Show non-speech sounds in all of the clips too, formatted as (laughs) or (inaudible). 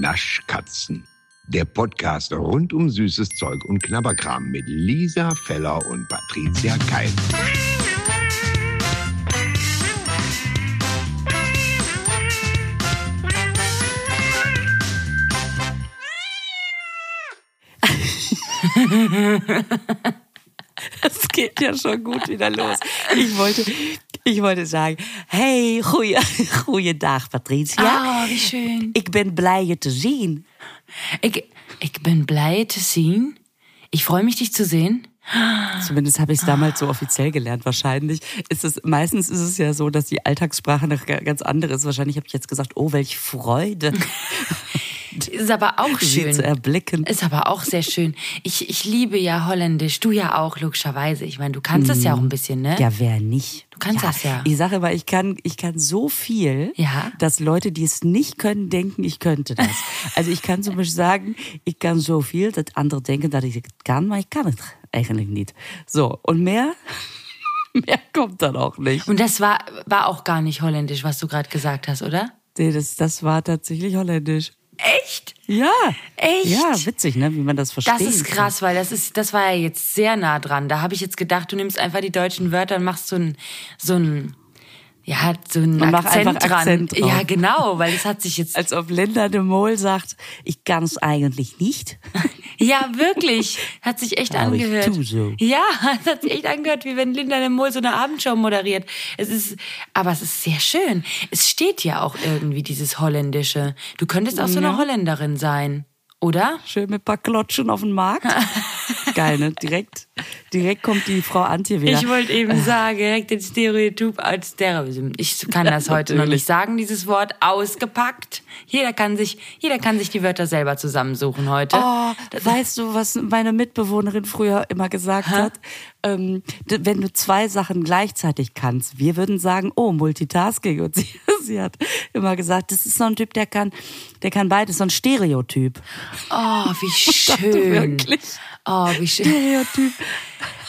Naschkatzen. Der Podcast rund um süßes Zeug und Knabberkram mit Lisa Feller und Patricia Keil. (laughs) Es geht ja schon gut wieder los. Ich wollte, ich wollte sagen, hey, goeie, (laughs) goeiedag Patricia. Ah, wie schön. Ik ben blij je te zien. Ich, ich bin blij te zien. Ich freue mich, dich zu sehen. Zumindest habe ich es damals so offiziell gelernt. Wahrscheinlich ist es, meistens ist es ja so, dass die Alltagssprache noch ganz andere ist. Wahrscheinlich habe ich jetzt gesagt, oh, welch Freude. (laughs) Ist aber auch Sie schön. zu erblicken. Ist aber auch sehr schön. Ich, ich liebe ja Holländisch. Du ja auch, logischerweise. Ich meine, du kannst das ja auch ein bisschen, ne? Ja, wer nicht? Du kannst das ja. Ich sage immer, ich kann, ich kann so viel, Ja. dass Leute, die es nicht können, denken, ich könnte das. also ich kann zum (laughs) Beispiel sagen, ich kann so viel, dass andere denken, dass ich es kann, aber ich kann es eigentlich nicht. So, und mehr, (laughs) mehr kommt dann auch nicht. Und das war, war auch gar nicht holländisch, was du gerade gesagt hast, oder? Nee, das, das war tatsächlich holländisch. Echt? Ja. Echt? Ja, witzig, ne, wie man das versteht. Das ist krass, weil das ist, das war ja jetzt sehr nah dran. Da habe ich jetzt gedacht, du nimmst einfach die deutschen Wörter und machst so ein, so ein, ja, so ein Man macht Akzent einfach dran. Akzent drauf. ja, genau, weil das hat sich jetzt, Als ob Linda de Mol sagt, ich kann es eigentlich nicht. (laughs) ja, wirklich, hat sich echt Aber ich angehört. tu so. Ja, (laughs) es hat sich echt angehört, wie wenn Linda de Mol so eine Abendshow moderiert. Es ist, aber es ist sehr schön. Es steht ja auch irgendwie dieses Holländische. Du könntest auch so eine Holländerin sein, oder? Schön mit ein paar Klotschen auf den Markt. (laughs) Geil, ne? Direkt, direkt kommt die Frau Antje wieder. Ich wollte eben sagen, direkt den Stereotyp als Stereotyp. Ich kann das heute noch nicht sagen, dieses Wort ausgepackt. Jeder kann sich, jeder kann sich die Wörter selber zusammensuchen heute. Oh, weißt du, was meine Mitbewohnerin früher immer gesagt hat? Ähm, wenn du zwei Sachen gleichzeitig kannst, wir würden sagen, oh, Multitasking. Und (laughs) sie, sie hat immer gesagt, das ist so ein Typ, der kann, der kann beides, so ein Stereotyp. Oh, wie (laughs) schön. Wirklich? Oh, wie schön. Stereotyp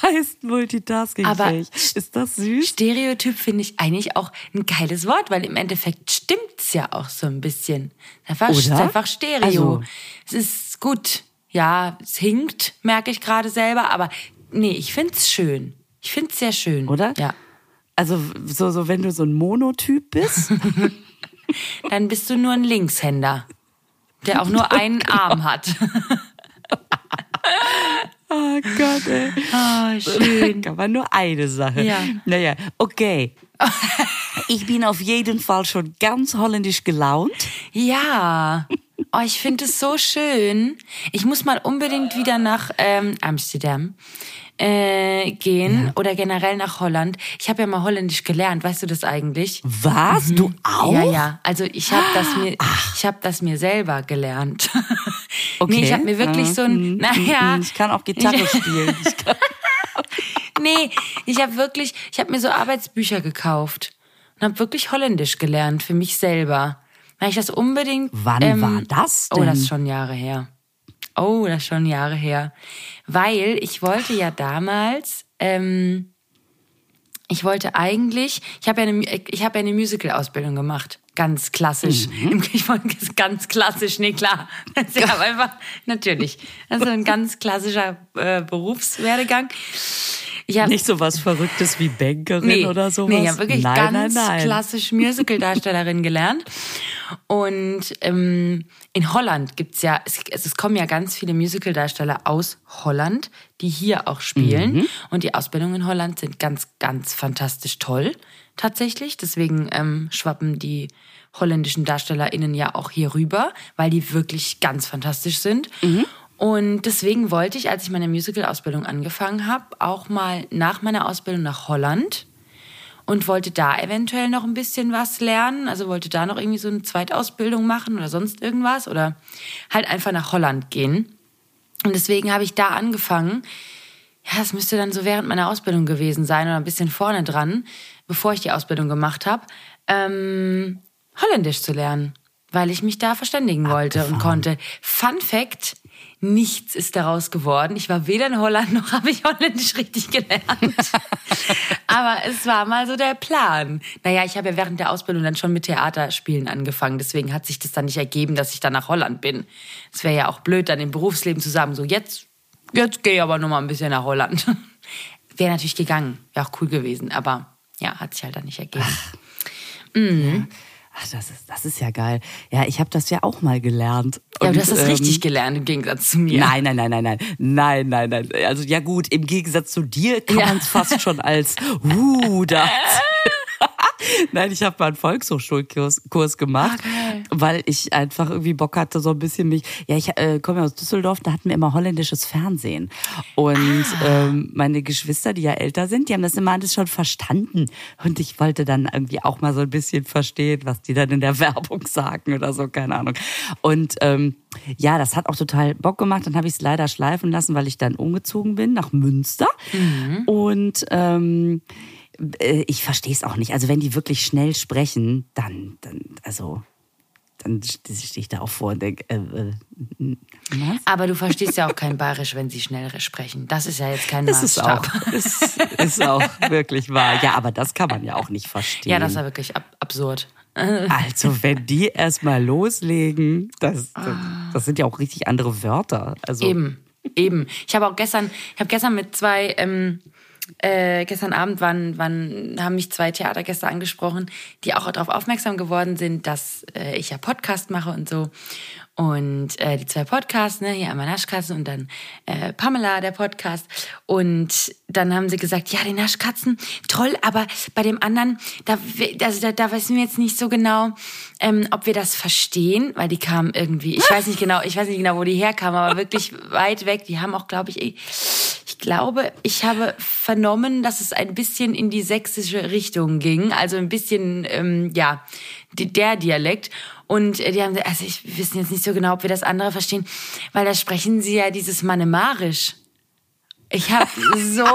heißt Multitasking. Aber ist das süß? Stereotyp finde ich eigentlich auch ein geiles Wort, weil im Endeffekt stimmt's ja auch so ein bisschen. Einfach, es ist Oder? einfach Stereo. Also- es ist gut. Ja, es hinkt, merke ich gerade selber, aber nee, ich find's schön. Ich find's sehr schön. Oder? Ja. Also so, so wenn du so ein Monotyp bist. (laughs) (laughs) Dann bist du nur ein Linkshänder, der auch nur einen Arm hat. (laughs) Oh Gott, ey. Oh, schön. Kann man nur eine Sache. Ja. Naja, okay. Ich bin auf jeden Fall schon ganz holländisch gelaunt. Ja. Oh, ich finde es so schön. Ich muss mal unbedingt wieder nach ähm, Amsterdam äh, gehen oder generell nach Holland. Ich habe ja mal Holländisch gelernt, weißt du das eigentlich? Was? Du auch? Ja, ja. Also ich habe das mir, ich habe das mir selber gelernt. (laughs) Nee, ich habe mir wirklich so ein, naja, Ich kann auch Gitarre spielen. Ich kann, (laughs) nee, ich habe wirklich, ich habe mir so Arbeitsbücher gekauft und habe wirklich Holländisch gelernt für mich selber. Weil ich das unbedingt. Wann war das Oh, das denn? ist schon Jahre her. Oh, das ist schon Jahre her. Weil ich wollte ja damals, ähm, ich wollte eigentlich, ich habe ja eine, ich habe ja eine Musical-Ausbildung gemacht. Ganz klassisch. Mhm. (laughs) Ich wollte ganz klassisch, nee, klar. (laughs) Ist ja (laughs) einfach, natürlich. Also ein ganz klassischer äh, Berufswerdegang. Ich hab, nicht so was Verrücktes wie Bankerin oder sowas. Nee, ich habe wirklich nein, ganz nein, nein. klassisch Musical-Darstellerin gelernt. Und ähm, in Holland gibt's ja, es, es kommen ja ganz viele Musical-Darsteller aus Holland, die hier auch spielen. Mhm. Und die Ausbildungen in Holland sind ganz, ganz fantastisch toll, tatsächlich. Deswegen ähm, schwappen die holländischen DarstellerInnen ja auch hier rüber, weil die wirklich ganz fantastisch sind. Mhm. Und deswegen wollte ich, als ich meine Musical-Ausbildung angefangen habe, auch mal nach meiner Ausbildung nach Holland und wollte da eventuell noch ein bisschen was lernen. Also wollte da noch irgendwie so eine Zweitausbildung machen oder sonst irgendwas oder halt einfach nach Holland gehen. Und deswegen habe ich da angefangen. Ja, es müsste dann so während meiner Ausbildung gewesen sein oder ein bisschen vorne dran, bevor ich die Ausbildung gemacht habe, ähm, Holländisch zu lernen, weil ich mich da verständigen wollte und konnte. Fun Fact: nichts ist daraus geworden. Ich war weder in Holland noch (laughs) habe ich Holländisch richtig gelernt. (laughs) Aber es war mal so der Plan. Naja, ich habe ja während der Ausbildung dann schon mit Theaterspielen angefangen. Deswegen hat sich das dann nicht ergeben, dass ich dann nach Holland bin. Es wäre ja auch blöd, dann im Berufsleben zu sagen, so jetzt, jetzt gehe ich aber noch mal ein bisschen nach Holland. (laughs) wäre natürlich gegangen. Wäre auch cool gewesen. Aber ja, hat sich halt dann nicht ergeben. Mhm. Ach, das ist, das ist ja geil. Ja, ich habe das ja auch mal gelernt. Ja, Und, du hast das ähm, richtig gelernt im Gegensatz zu mir. Nein, nein, nein, nein, nein, nein, nein, nein. Also ja gut, im Gegensatz zu dir kann Ja. man es fast schon als uh, das. (laughs) (laughs) Nein, ich habe mal einen Volkshochschulkurs Kurs gemacht, Ah, geil. weil ich einfach irgendwie Bock hatte, so ein bisschen mich. Ja, ich äh, komme ja aus Düsseldorf, da hatten wir immer holländisches Fernsehen. Und Ah. ähm, meine Geschwister, die ja älter sind, die haben das immer alles schon verstanden. Und ich wollte dann irgendwie auch mal so ein bisschen verstehen, was die dann in der (laughs) Werbung sagen oder so, keine Ahnung. Und ähm, ja, das hat auch total Bock gemacht. Dann habe ich es leider schleifen lassen, weil ich dann umgezogen bin nach Münster. Und ähm, äh, ich verstehe es auch nicht. Also wenn die wirklich schnell sprechen, dann, dann also dann stehe ich da auch vor und denke, äh, äh, was? Aber du verstehst ja auch kein Bayerisch, wenn sie schnell sprechen. Das ist ja jetzt kein Das ist auch, ist, ist auch wirklich wahr. Ja, aber das kann man ja auch nicht verstehen. Ja, das war wirklich ab absurd. also wenn die erstmal loslegen, das, das, das sind ja auch richtig andere Wörter. Also Eben, eben. Ich habe auch gestern, ich habe gestern mit zwei, ähm, äh, gestern Abend waren, waren, haben mich zwei Theatergäste angesprochen, die auch darauf aufmerksam geworden sind, dass äh, ich ja Podcast mache und so. Und äh, die zwei Podcasts, ne, hier einmal Naschkatzen und dann äh, Pamela, der Podcast. Und dann haben sie gesagt, ja, die Naschkatzen, toll, aber bei dem anderen, da, also da, da wissen wir jetzt nicht so genau, ähm, ob wir das verstehen, weil die kamen irgendwie, ich weiß nicht genau, ich weiß nicht genau, wo die herkamen, aber wirklich (laughs) weit weg. Die haben auch, glaube ich, ich glaube, ich habe vernommen, dass es ein bisschen in die sächsische Richtung ging, also ein bisschen, ähm, ja, der Dialekt. Und äh, die haben also ich wissen jetzt nicht so genau, ob wir das andere verstehen, weil da sprechen sie ja dieses Manemarisch. Ich habe so,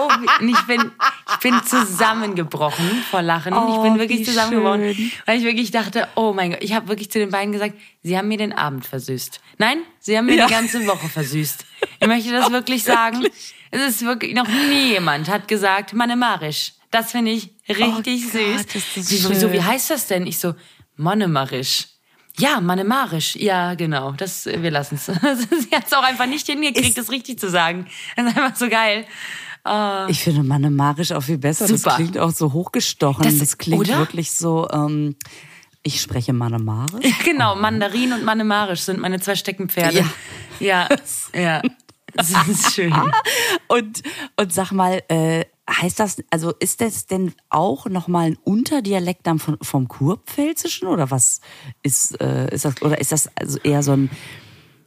ich bin, ich bin zusammengebrochen vor Lachen. ich Oh, bin wirklich wie zusammengebrochen, schön. weil ich wirklich dachte, oh mein Gott, ich habe wirklich zu den beiden gesagt, sie haben mir den Abend versüßt. Nein, sie haben mir Ja. die ganze Woche versüßt. Ich möchte das (laughs) wirklich sagen. Es ist wirklich, noch nie jemand hat gesagt, Manemarisch. Das finde ich richtig Oh süß. Gott, so, wie heißt das denn? Ich so, Manemarisch. Ja, Manemarisch. Ja, genau. Das, wir lassen es. Sie (laughs) hat es auch einfach nicht hingekriegt, das richtig zu sagen. Das ist einfach so geil. Ich finde Manemarisch auch viel besser. Super. Das klingt auch so hochgestochen. Das- Das, klingt oder? wirklich so, ähm, ich spreche Manemarisch. (laughs) Genau, Mandarin und Manemarisch sind meine zwei Steckenpferde. Ja, ja. (laughs) Das ist schön. Und, und sag mal, äh, heißt das, also ist das denn auch nochmal ein Unterdialekt dann von, vom Kurpfälzischen oder was ist, äh, ist das, oder ist das also eher so ein,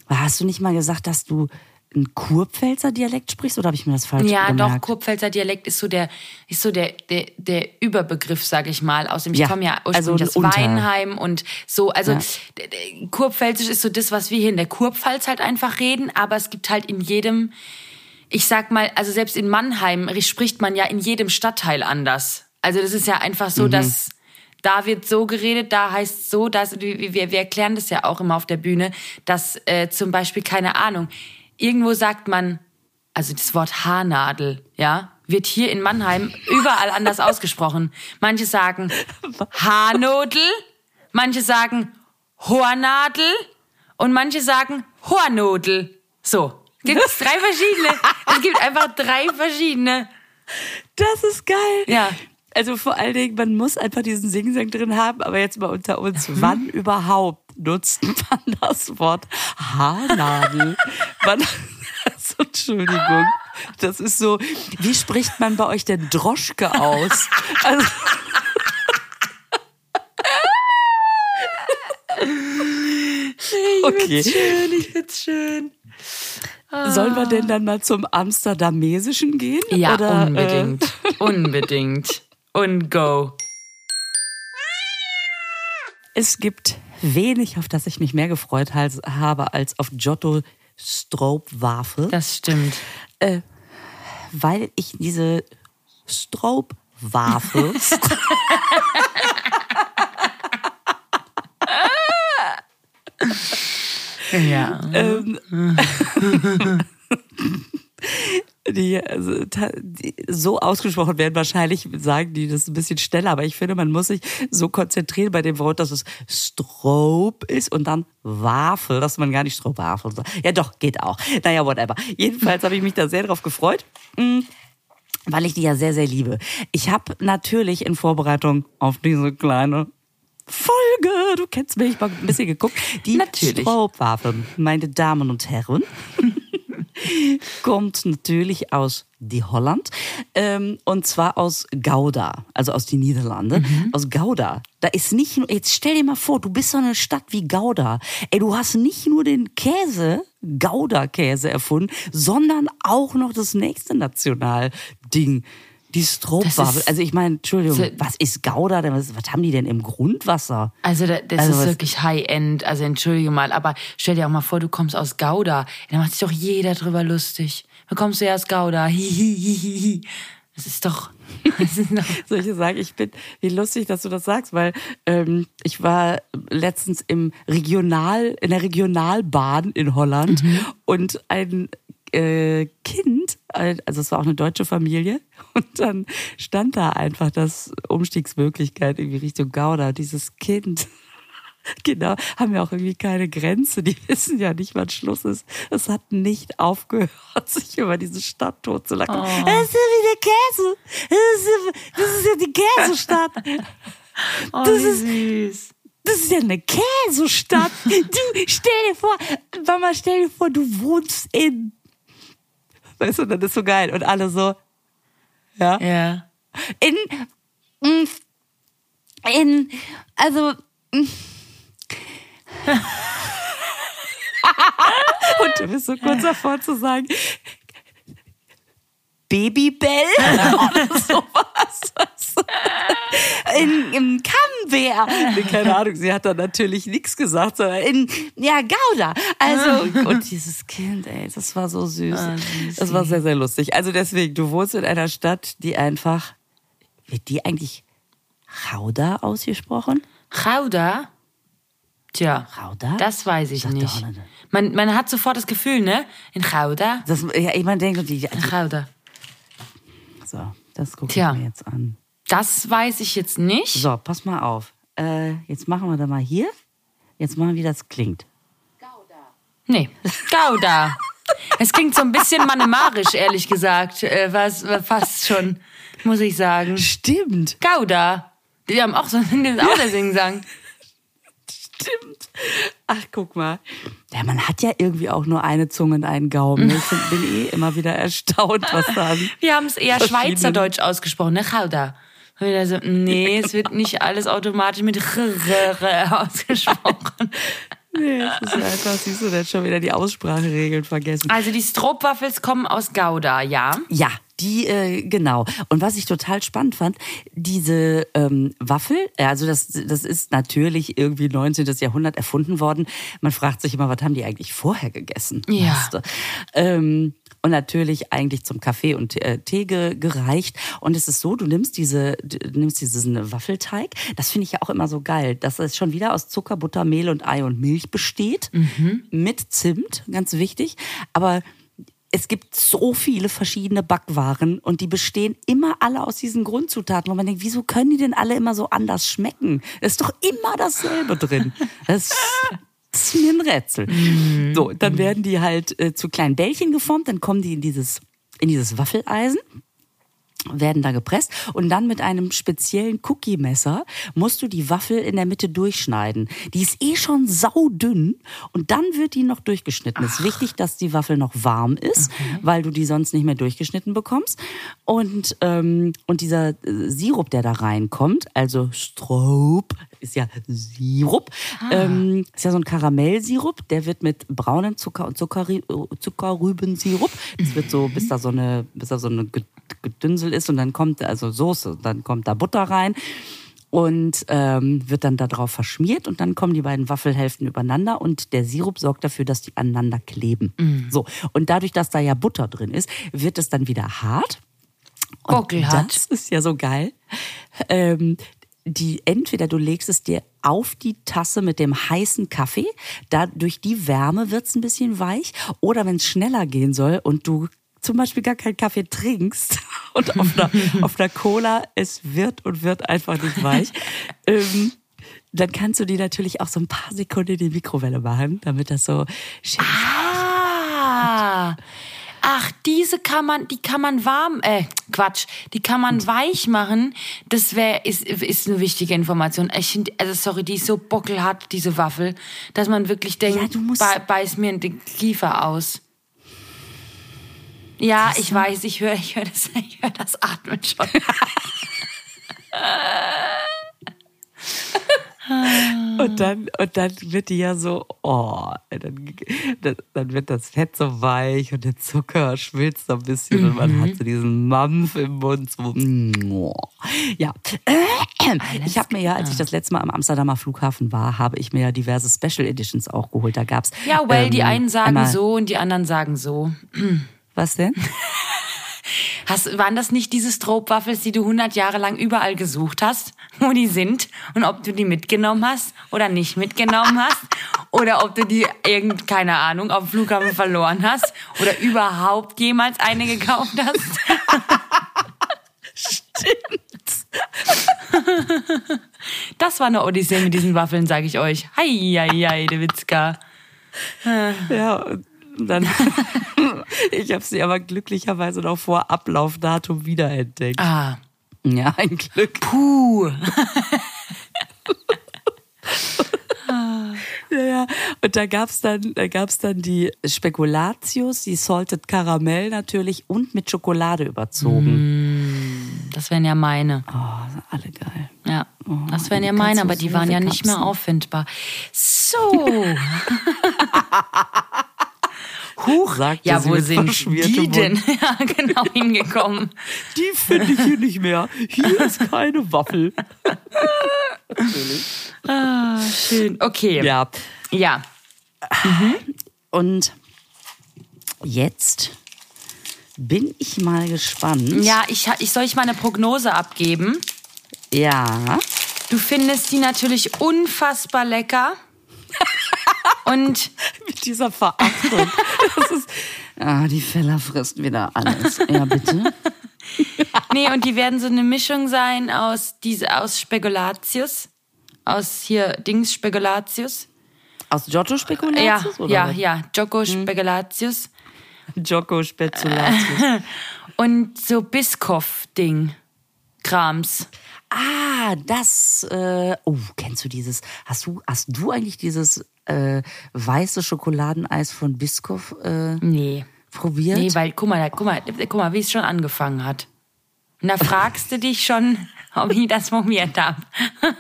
hast du nicht mal gesagt, dass du ein Kurpfälzer Dialekt sprichst oder habe ich mir das falsch Ja, gemerkt? doch, Kurpfälzer Dialekt ist so der, ist so der, der, der Überbegriff, sag ich mal. Außerdem, ich Ja, komme ja also ursprünglich ein aus Unter- Weinheim und so. Also Ja. Kurpfälzisch ist so das, was wir hier in der Kurpfalz halt einfach reden, aber es gibt halt in jedem, ich sag mal, also selbst in Mannheim spricht man ja in jedem Stadtteil anders. Also das ist ja einfach Mhm. so, dass da wird so geredet, da heißt so, dass wir, wir, wir erklären das ja auch immer auf der Bühne, dass äh, zum Beispiel keine Ahnung, irgendwo sagt man, also das Wort Haarnadel, ja, wird hier in Mannheim überall anders ausgesprochen. Manche sagen Haarnodel, manche sagen Hornadel und manche sagen Hornodel. So, gibt es drei verschiedene. Es gibt einfach drei verschiedene. Das ist geil. Ja. Also vor allen Dingen, man muss einfach diesen Singsang drin haben, aber jetzt mal unter uns. Mhm. Wann überhaupt nutzt man das Wort Haarnadel? Wann, also, (laughs) Entschuldigung. Das ist so, wie spricht man bei euch denn Droschke aus? Also, okay. Schön, ich find's schön. Sollen wir denn dann mal zum Amsterdamesischen gehen? Ja, Oder, äh, unbedingt. (laughs) Unbedingt. Und go. Es gibt wenig, auf das ich mich mehr gefreut habe, als auf Giotto Stroopwafel, Das stimmt. weil ich diese Stroopwafel (laughs) (laughs) Ja. Ähm, (laughs) die, also, die so ausgesprochen werden, wahrscheinlich sagen die das ein bisschen schneller, aber ich finde, man muss sich so konzentrieren bei dem Wort, dass es Strobe ist und dann Wafel, dass man gar nicht Strohwafel sagt. Ja doch, geht auch. Naja, whatever. Jedenfalls habe ich mich da sehr drauf gefreut. Mm, Weil ich die ja sehr, sehr liebe. Ich habe natürlich in Vorbereitung auf diese kleine Folge, du kennst mich, ich habe ein bisschen geguckt, die Natürlich. Meine Damen und Herren (laughs) kommt natürlich aus die Holland ähm, und zwar aus Gouda, also aus die Niederlande, aus Gouda. Da ist nicht nur, jetzt stell dir mal vor, du bist so eine Stadt wie Gouda. Ey, du hast nicht nur den Käse, Gouda-Käse erfunden, sondern auch noch das nächste Nationalding. Die ist- Also ich meine, Entschuldigung, So- was ist Gouda denn? Was, was haben die denn im Grundwasser? Also da- das Also ist wirklich High-End. Also entschuldige mal, aber stell dir auch mal vor, du kommst aus Gouda. Da macht sich doch jeder drüber lustig. Da kommst du ja aus Gouda. Hihihihi. Das ist doch... (laughs) Das ist doch (laughs) Soll ich sagen, ich bin, wie lustig, dass du das sagst, weil ähm, ich war letztens im Regional, in der Regionalbahn in Holland und ein äh, Kind, also es war auch eine deutsche Familie, (laughs) und dann stand da einfach das Umstiegsmöglichkeit irgendwie Richtung Gouda, dieses Kind. (laughs) Genau, haben ja auch irgendwie keine Grenze. Die (laughs) wissen ja nicht, wann Schluss ist. Es hat nicht aufgehört, sich über diese Stadt totzulachen. Das ist ja wie der Käse. Das ist ja, das ist ja die Käsestadt. oh, Das wie ist- süß. Das ist ja eine Käsestadt. Du, stell dir vor, Mama, stell dir vor, du wohnst in. Weißt du, das ist so geil. Und alle so, ja. Ja. In. mm, In. Also. mm. (laughs) Und du bist so kurz davor zu sagen. Babybell (laughs) (laughs) oder sowas. In, Im Camembert. Nee, Keine Ahnung, sie hat da natürlich nichts gesagt, sondern in, ja, Gouda. Also, und dieses Kind, ey, das war so süß. Ah, süß. Das war sehr, sehr lustig. Also deswegen, du wohnst in einer Stadt, die einfach, wird die eigentlich Gouda ausgesprochen? Gouda? Tja, Gouda? das weiß ich Sagt nicht. Man, man hat sofort das Gefühl, ne? In Gouda? Das, ja, ich meine, denke, die, In Gouda. so, das gucke ich Tja. mir jetzt an. Das weiß ich jetzt nicht. So, pass mal auf. Äh, jetzt machen wir da mal hier. Jetzt mal, wie das klingt. Nee, Gouda. es klingt so ein bisschen manemarisch, ehrlich gesagt. Äh, was, fast schon, muss ich sagen. Stimmt. Gouda. Die haben auch so einen auch der Singsang. Stimmt. Ach, guck mal. Ja, man hat ja irgendwie auch nur eine Zunge und einen Gaumen. Ich (laughs) bin eh immer wieder erstaunt, was da Wir haben es eher Schweizerdeutsch ausgesprochen, ne? Gouda. Und wieder so, nee, es wird nicht alles automatisch mit ausgesprochen. (laughs) Nee, das ist einfach, siehst du, dann schon wieder die Ausspracheregeln vergessen. Also die Stroopwaffels kommen aus Gouda, ja. Ja, die, äh, genau. Und was ich total spannend fand, diese ähm, Waffel, ja, also das, das ist natürlich irgendwie 19. Jahrhundert erfunden worden. Man fragt sich immer, was haben die eigentlich vorher gegessen? Ja. Ähm, und natürlich eigentlich zum Kaffee und äh, Tee ge gereicht. Und es ist so, du nimmst diese, du nimmst diesen Waffelteig. Das finde ich ja auch immer so geil, dass es schon wieder aus Zucker, Butter, Mehl und Ei und Milch besteht. Mit Zimt, ganz wichtig. Aber es gibt so viele verschiedene Backwaren und die bestehen immer alle aus diesen Grundzutaten, wo man denkt, wieso können die denn alle immer so anders schmecken? Da ist doch immer dasselbe drin. Das, das (laughs) ist mir ein Rätsel. So, dann werden die halt äh, zu kleinen Bällchen geformt, dann kommen die in dieses, in dieses Waffeleisen werden da gepresst und dann mit einem speziellen Cookie-Messer musst du die Waffel in der Mitte durchschneiden. Die ist eh schon saudünn und dann wird die noch durchgeschnitten. Es ist wichtig, dass die Waffel noch warm ist, weil du die sonst nicht mehr durchgeschnitten bekommst. Und, ähm, und dieser äh, Sirup, der da reinkommt, also Stroop, ist ja Sirup, ähm, ist ja so ein Karamellsirup, der wird mit braunem Zucker und Zuckerri Zuckerrübensirup, das wird so, bis da so eine, bis da so eine Ge- Gedünsel ist und dann kommt also Soße, dann kommt da Butter rein und ähm, wird dann darauf verschmiert und dann kommen die beiden Waffelhälften übereinander und der Sirup sorgt dafür, dass die aneinander kleben. So und dadurch, dass da ja Butter drin ist, wird es dann wieder hart. Und Buckelhart. Das ist ja so geil. Ähm, die entweder du legst es dir auf die Tasse mit dem heißen Kaffee. Da durch die Wärme wird's ein bisschen weich. Oder wenn es schneller gehen soll und du zum Beispiel gar keinen Kaffee trinkst (laughs) und auf einer, (laughs) auf einer Cola, es wird und wird einfach nicht weich. (laughs) ähm, dann kannst du die natürlich auch so ein paar Sekunden in die Mikrowelle machen, damit das so schön Ah. Ach, diese kann man, die kann man warm, äh, Quatsch, die kann man weich machen. Das wäre, ist, ist eine wichtige Information. Ich finde, also sorry, die ist so bockelhart, diese Waffel, dass man wirklich denkt, Ja, bei, beiß mir den Kiefer aus. Ja, ich weiß, ich höre, ich höre das, (laughs) ich höre das Atmen schon. (laughs) Und dann, und dann wird die ja so, oh, dann, dann, wird das Fett so weich und der Zucker schmilzt so ein bisschen und man hat so diesen Mampf im Mund. So, (sniffs) ja. Ich habe mir ja, als ich das letzte Mal am Amsterdamer Flughafen war, habe ich mir ja diverse Special Editions auch geholt. Da gab's Ja, well, die ähm, einen sagen so und die anderen sagen so. Was denn? (laughs) Hast, waren das nicht diese Stroop-Waffels, die du 100 Jahre lang überall gesucht hast, wo die sind und ob du die mitgenommen hast oder nicht mitgenommen hast oder ob du die irgend keine Ahnung auf dem Flughafen verloren hast oder überhaupt jemals eine gekauft hast? Stimmt. Das war eine Odyssee mit diesen Waffeln, sage ich euch. Hei, hei, hei, de Witzka. Ja, und dann, (laughs) ich habe sie aber glücklicherweise noch vor Ablaufdatum wiederentdeckt. Ah, Ja, ein Glück. puh. (laughs) Ja, ja. Und da gab's dann, da gab's dann die Spekulatius, die Salted Caramel natürlich und mit Schokolade überzogen. Das wären ja meine. Oh, alle geil. Ja, das wären ja meine, aber die waren ja nicht mehr auffindbar. So. (laughs) Huch. Sagte ja, sie wo mit sind die denn? (laughs) Ja, genau hingekommen. Die finde ich hier nicht mehr. Hier (laughs) ist keine Waffel. Ah, schön. Okay. Ja. Ja. Und jetzt bin ich mal gespannt. Ja, ich, ich soll ich mal eine Prognose abgeben. Ja. Du findest die natürlich unfassbar lecker. Und (laughs) Mit dieser Verachtung. Das ist, ah, die Feller frisst wieder alles. Ja, bitte. (laughs) nee, und die werden so eine Mischung sein aus diese aus Spekulatius, aus hier Dings Spekulatius. Aus Giotto Ja, Spekulatius? oder ja, was? ja, Joko Spekulatius Giocco Spekulatius. (laughs) und so Biscoff-Ding. Krams. Ah, das. Äh, oh, kennst du dieses? Hast du, hast du eigentlich dieses äh, weiße Schokoladeneis von Biscoff äh, Nee. probiert? Nee, weil, guck mal, guck mal, guck mal, wie es schon angefangen hat. Und da fragst du dich schon, (laughs) ob ich das probiert habe. (laughs)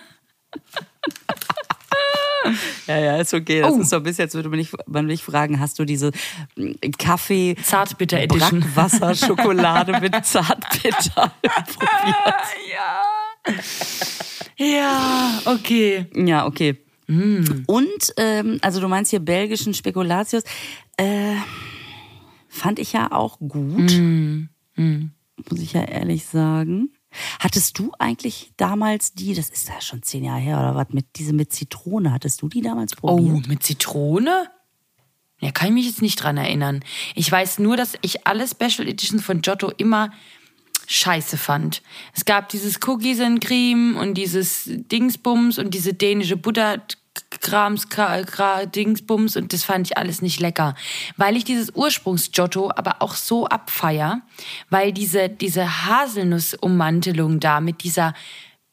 (laughs) ja, ja, ist okay. Das Oh. ist so bisschen, als würde man mich, man mich fragen, hast du diese mm, Kaffee Zartbitter Edition. Brackwasser (laughs) Schokolade mit Zartbitter (laughs) probiert? Ja, okay. Ja, okay. Und, ähm, also du meinst hier belgischen Spekulatius, äh, fand ich ja auch gut. Muss ich ja ehrlich sagen. Hattest du eigentlich damals die, das ist ja schon zehn Jahre her oder was, mit diese mit Zitrone, hattest du die damals Oh, probiert? mit Zitrone? Ja, kann ich mich jetzt nicht dran erinnern. Ich weiß nur, dass ich alle Special Editions von Giotto immer scheiße fand. Es gab dieses Cookies and Cream und dieses Dingsbums und diese dänische Butter Krams, Kra- Kra- Dingsbums und das fand ich alles nicht lecker. Weil ich dieses Ursprungs-Giotto aber auch so abfeier, weil diese, diese Haselnussummantelung da mit dieser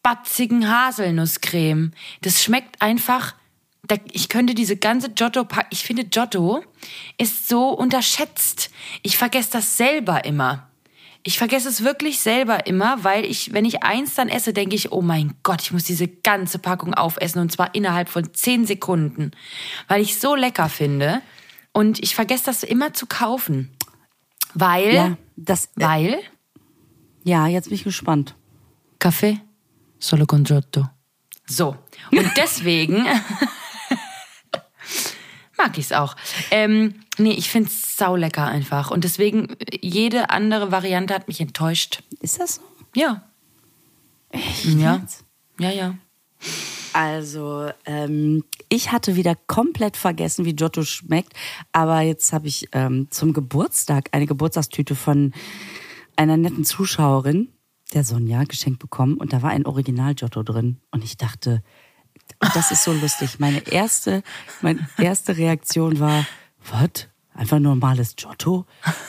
batzigen Haselnusscreme, das schmeckt einfach ich könnte diese ganze Giotto, ich finde Giotto ist so unterschätzt. Ich vergesse das selber immer. Ich vergesse es wirklich selber immer, weil ich, wenn ich eins dann esse, denke ich, oh mein Gott, ich muss diese ganze Packung aufessen und zwar innerhalb von zehn Sekunden, weil ich so lecker finde und ich vergesse das immer zu kaufen, weil, Ja, das, äh, weil ja, jetzt bin ich gespannt. Kaffee solo con Giotto. So. Und (laughs) deswegen mag ich es auch. Ähm, nee, ich finde es saulecker einfach. Und deswegen, jede andere Variante hat mich enttäuscht. Ist das so? Ja. Echt? Ja. jetzt? Ja, ja. Also, ähm, ich hatte wieder komplett vergessen, wie Giotto schmeckt, aber jetzt habe ich ähm, zum Geburtstag eine Geburtstagstüte von einer netten Zuschauerin, der Sonja, geschenkt bekommen und da war ein Original Giotto drin und ich dachte, das ist so lustig. Meine erste, meine erste Reaktion war, was? Einfach normales Giotto?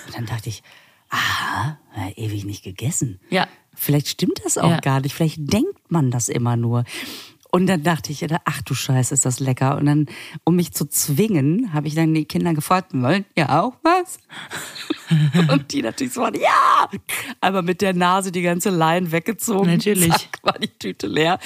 Und dann dachte ich, aha, ewig nicht gegessen. Ja. Vielleicht stimmt das auch Ja. gar nicht. Vielleicht denkt man das immer nur. Und dann dachte ich, ach du Scheiße, ist das lecker. Und dann, um mich zu zwingen, habe ich dann die Kinder gefragt, wollen ihr auch was? (laughs) Und die natürlich so, waren, ja! Aber mit der Nase die ganze Line weggezogen. Natürlich. Zack, war die Tüte leer.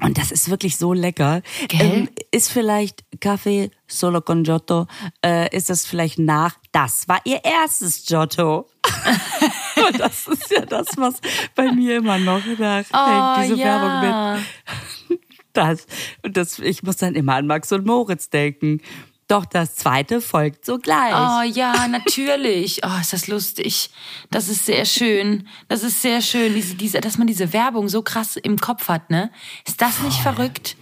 Und das ist wirklich so lecker. Ähm, ist vielleicht Kaffee solo con Giotto, äh, ist das vielleicht nach, das war ihr erstes Giotto. (laughs) Und das ist ja das, was bei mir immer noch nachhängt, Oh, diese ja. Werbung mit. (laughs) Das. Und das, ich muss dann immer an Max und Moritz denken. Doch das zweite folgt sogleich. Oh ja, natürlich. Oh, ist das lustig. Das ist sehr schön. Das ist sehr schön, diese, diese, dass man diese Werbung so krass im Kopf hat, ne? Ist das nicht verrückt?